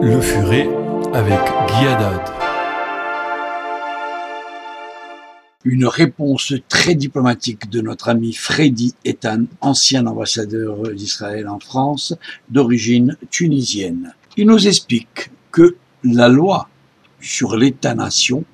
Guy Haddad. Une réponse très diplomatique de notre ami Freddy Etan, ancien ambassadeur d'Israël en France, d'origine tunisienne. Il nous explique que la loi sur l'État-nation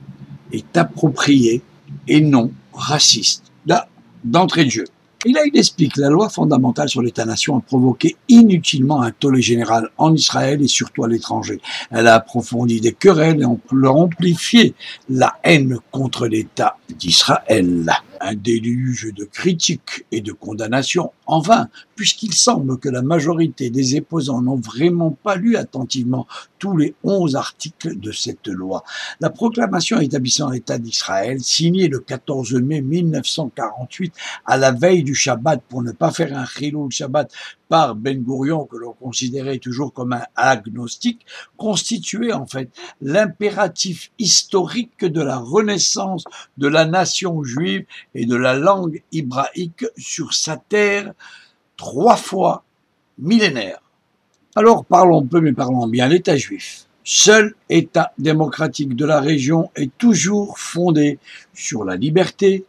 est appropriée et non raciste. Là, d'entrée de jeu. Et là, il explique la loi fondamentale sur l'État-nation a provoqué inutilement un tollé général en Israël et surtout à l'étranger. Elle a approfondi des querelles et amplifié la haine contre l'État d'Israël. Un déluge de critiques et de condamnations en vain, puisqu'il semble que la majorité des éposants n'ont vraiment pas lu attentivement tous les onze articles de cette loi. La proclamation établissant l'État d'Israël, signée le 14 mai 1948 à la veille du Shabbat pour ne pas faire un chilou Shabbat par Ben Gurion, que l'on considérait toujours comme un agnostique, constituait en fait l'impératif historique de la renaissance de la nation juive et de la langue hébraïque sur sa terre trois fois millénaire. Alors parlons peu mais parlons bien, l'État juif, seul État démocratique de la région, est toujours fondé sur la liberté,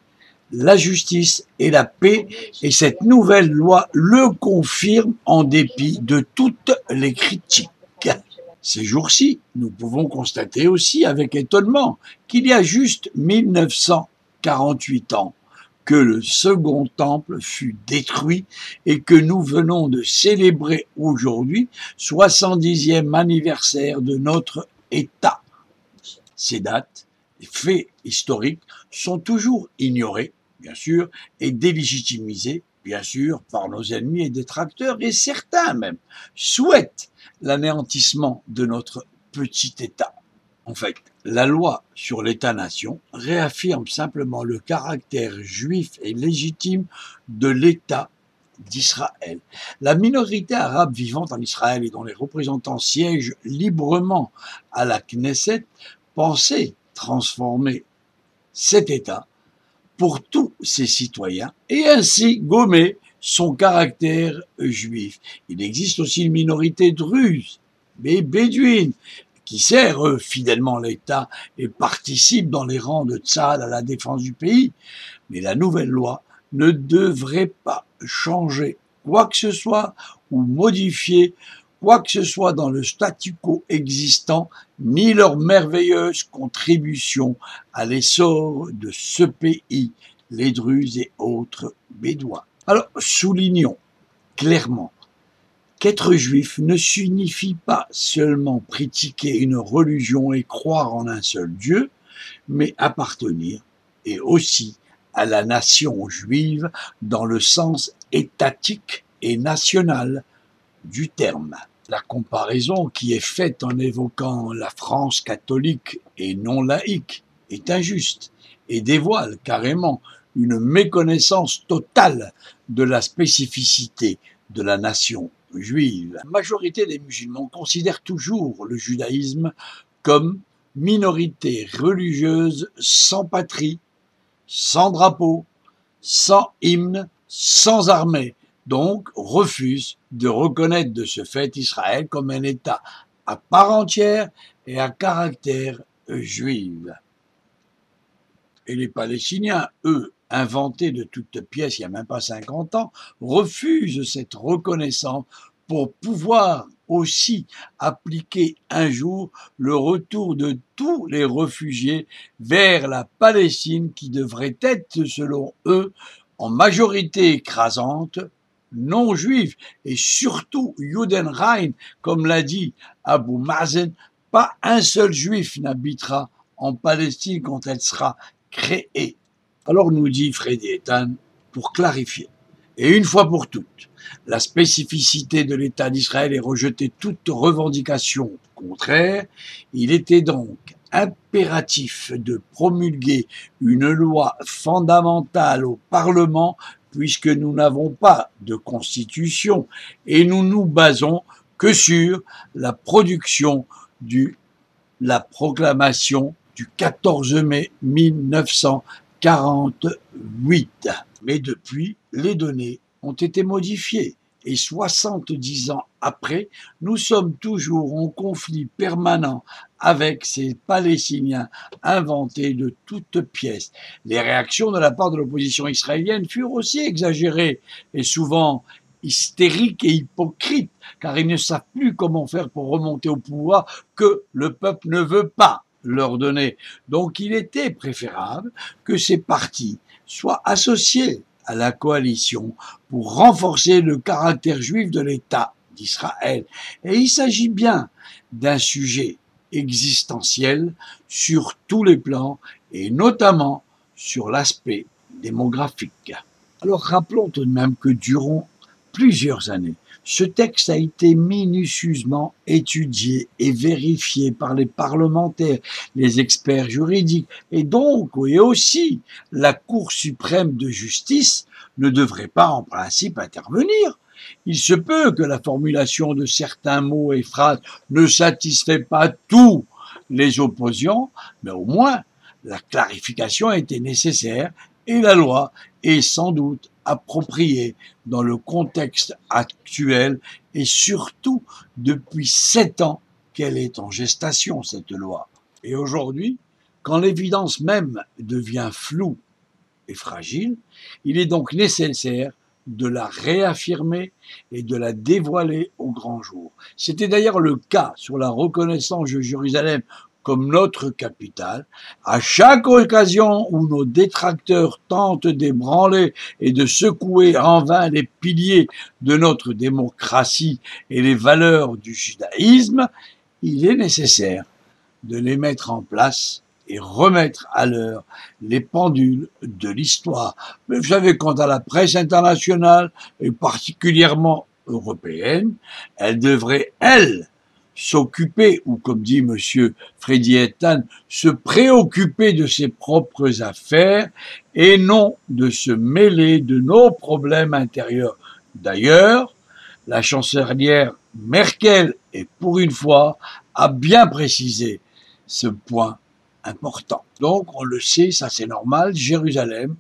la justice et la paix, et cette nouvelle loi le confirme en dépit de toutes les critiques. Ces jours-ci, nous pouvons constater aussi avec étonnement qu'il y a juste 1948 ans que le second temple fut détruit et que nous venons de célébrer aujourd'hui 70e anniversaire de notre État. Ces dates, faits historiques, sont toujours ignorés bien sûr, et délégitimisé, bien sûr, par nos ennemis et détracteurs, et certains même souhaitent l'anéantissement de notre petit État. En fait, la loi sur l'État-nation réaffirme simplement le caractère juif et légitime de l'État d'Israël. La minorité arabe vivante en Israël et dont les représentants siègent librement à la Knesset pensait transformer cet État pour tous ses citoyens et ainsi gommer son caractère juif. Il existe aussi une minorité druze, mais bédouine, qui sert fidèlement l'État et participe dans les rangs de Tzad à la défense du pays. Mais la nouvelle loi ne devrait pas changer quoi que ce soit ou modifier quoi que ce soit dans le statu quo existant, ni leur merveilleuse contribution à l'essor de ce pays, les Druzes et autres Bédouins. Alors, soulignons clairement qu'être juif ne signifie pas seulement pratiquer une religion et croire en un seul Dieu, mais appartenir et aussi à la nation juive dans le sens étatique et national du terme. La comparaison qui est faite en évoquant la France catholique et non laïque est injuste et dévoile carrément une méconnaissance totale de la spécificité de la nation juive. La majorité des musulmans considèrent toujours le judaïsme comme minorité religieuse sans patrie, sans drapeau, sans hymne, sans armée, donc refuse de reconnaître de ce fait Israël comme un État à part entière et à caractère juif. Et les Palestiniens, eux, inventés de toutes pièces il n'y a même pas 50 ans, refusent cette reconnaissance pour pouvoir aussi appliquer un jour le retour de tous les réfugiés vers la Palestine qui devrait être, selon eux, en majorité écrasante, non juive et surtout Judenrein, comme l'a dit Abu Mazen, pas un seul juif n'habitera en Palestine quand elle sera créée. Alors nous dit Freddy Ethan, pour clarifier, et une fois pour toutes, la spécificité de l'État d'Israël est rejeter toute revendication contraire, il était donc impératif de promulguer une loi fondamentale au Parlement puisque nous n'avons pas de constitution et nous nous basons que sur la production du la proclamation du 14 mai 1948. Mais depuis, les données ont été modifiées et 70 ans après, nous sommes toujours en conflit permanent avec ces Palestiniens inventés de toutes pièces. Les réactions de la part de l'opposition israélienne furent aussi exagérées et souvent hystériques et hypocrites, car ils ne savent plus comment faire pour remonter au pouvoir que le peuple ne veut pas leur donner. Donc il était préférable que ces partis soient associés à la coalition pour renforcer le caractère juif de l'État d'Israël. Et il s'agit bien d'un sujet existentiel sur tous les plans et notamment sur l'aspect démographique. Alors rappelons tout de même que durant plusieurs années, ce texte a été minutieusement étudié et vérifié par les parlementaires, les experts juridiques, et donc, et aussi, la Cour suprême de justice ne devrait pas en principe intervenir. Il se peut que la formulation de certains mots et phrases ne satisfait pas tous les opposants, mais au moins la clarification était nécessaire et la loi est sans doute appropriée dans le contexte actuel et surtout depuis sept ans qu'elle est en gestation, cette loi. Et aujourd'hui, quand l'évidence même devient floue et fragile, il est donc nécessaire de la réaffirmer et de la dévoiler au grand jour. C'était d'ailleurs le cas sur la reconnaissance de Jérusalem comme notre capitale, à chaque occasion où nos détracteurs tentent d'ébranler et de secouer en vain les piliers de notre démocratie et les valeurs du judaïsme, il est nécessaire de les mettre en place et remettre à l'heure les pendules de l'histoire. Mais vous savez, quant à la presse internationale, et particulièrement européenne, elle devrait, elle, s'occuper, ou comme dit monsieur Freddy Ethan, se préoccuper de ses propres affaires et non de se mêler de nos problèmes intérieurs. D'ailleurs, la chancelière Merkel, et pour une fois, a bien précisé ce point important. Donc, on le sait, ça c'est normal, Jérusalem,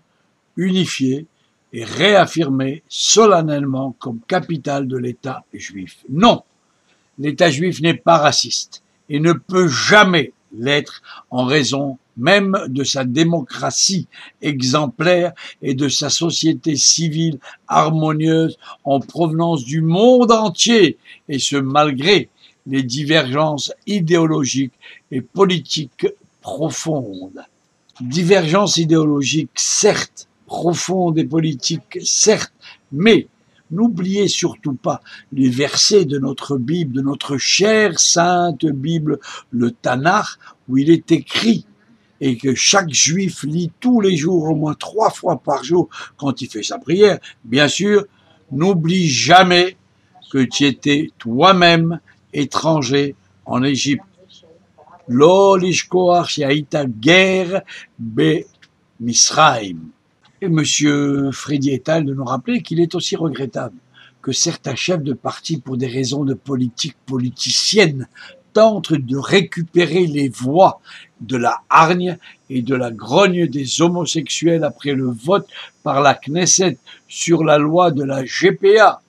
unifiée et réaffirmée solennellement comme capitale de l'État juif. Non, l'État juif n'est pas raciste et ne peut jamais l'être en raison même de sa démocratie exemplaire et de sa société civile harmonieuse en provenance du monde entier, et ce malgré les divergences idéologiques et politiques profonde. Divergence idéologique, certes, profonde et politique, certes, mais n'oubliez surtout pas les versets de notre Bible, de notre chère sainte Bible, le Tanakh, où il est écrit et que chaque juif lit tous les jours, au moins trois fois par jour, quand il fait sa prière, bien sûr, n'oublie jamais que tu étais toi-même étranger en Égypte guerre be Misraim. Et Monsieur Freddy Etal de nous rappeler qu'il est aussi regrettable que certains chefs de parti, pour des raisons de politique politicienne, tentent de récupérer les voix de la hargne et de la grogne des homosexuels après le vote par la Knesset sur la loi de la GPA.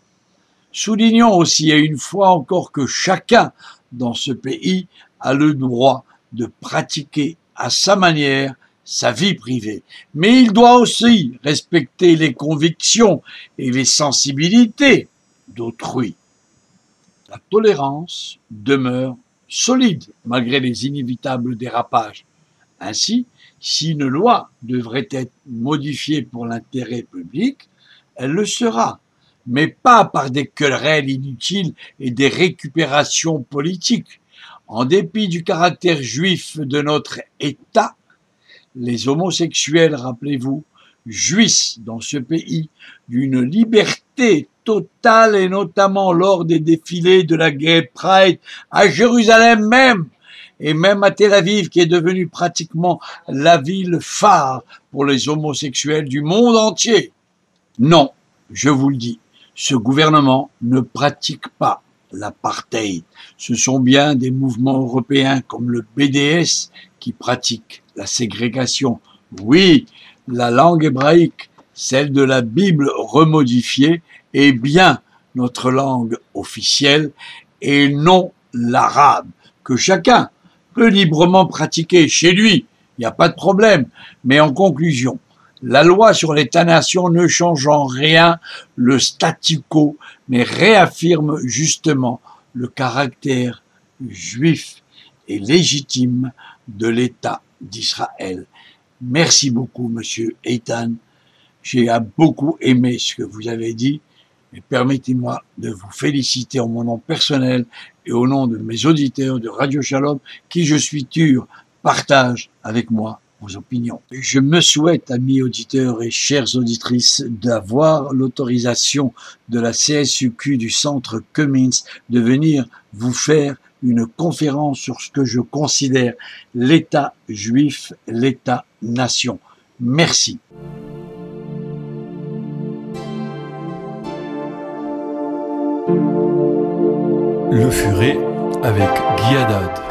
Soulignons aussi et une fois encore que chacun dans ce pays a le droit de pratiquer à sa manière sa vie privée. Mais il doit aussi respecter les convictions et les sensibilités d'autrui. La tolérance demeure solide malgré les inévitables dérapages. Ainsi, si une loi devrait être modifiée pour l'intérêt public, elle le sera, mais pas par des querelles inutiles et des récupérations politiques. En dépit du caractère juif de notre État, les homosexuels, rappelez-vous, jouissent dans ce pays d'une liberté totale et notamment lors des défilés de la Gay Pride à Jérusalem même et même à Tel Aviv qui est devenue pratiquement la ville phare pour les homosexuels du monde entier. Non, je vous le dis, ce gouvernement ne pratique pas l'apartheid. Ce sont bien des mouvements européens comme le BDS qui pratiquent la ségrégation. Oui, la langue hébraïque, celle de la Bible remodifiée, est bien notre langue officielle et non l'arabe, que chacun peut librement pratiquer chez lui, il n'y a pas de problème. Mais en conclusion, la loi sur l'État-nation ne change en rien le statu quo, mais réaffirme justement le caractère juif et légitime de l'État d'Israël. Merci beaucoup, monsieur Eitan. J'ai beaucoup aimé ce que vous avez dit et permettez-moi de vous féliciter en mon nom personnel et au nom de mes auditeurs de Radio Shalom qui, je suis sûr, partagent avec moi vos opinions. Je me souhaite, amis auditeurs et chères auditrices, d'avoir l'autorisation de la CSUQ du centre Cummins de venir vous faire une conférence sur ce que je considère l'État juif, l'État-nation. Merci. Le Furet avec Guy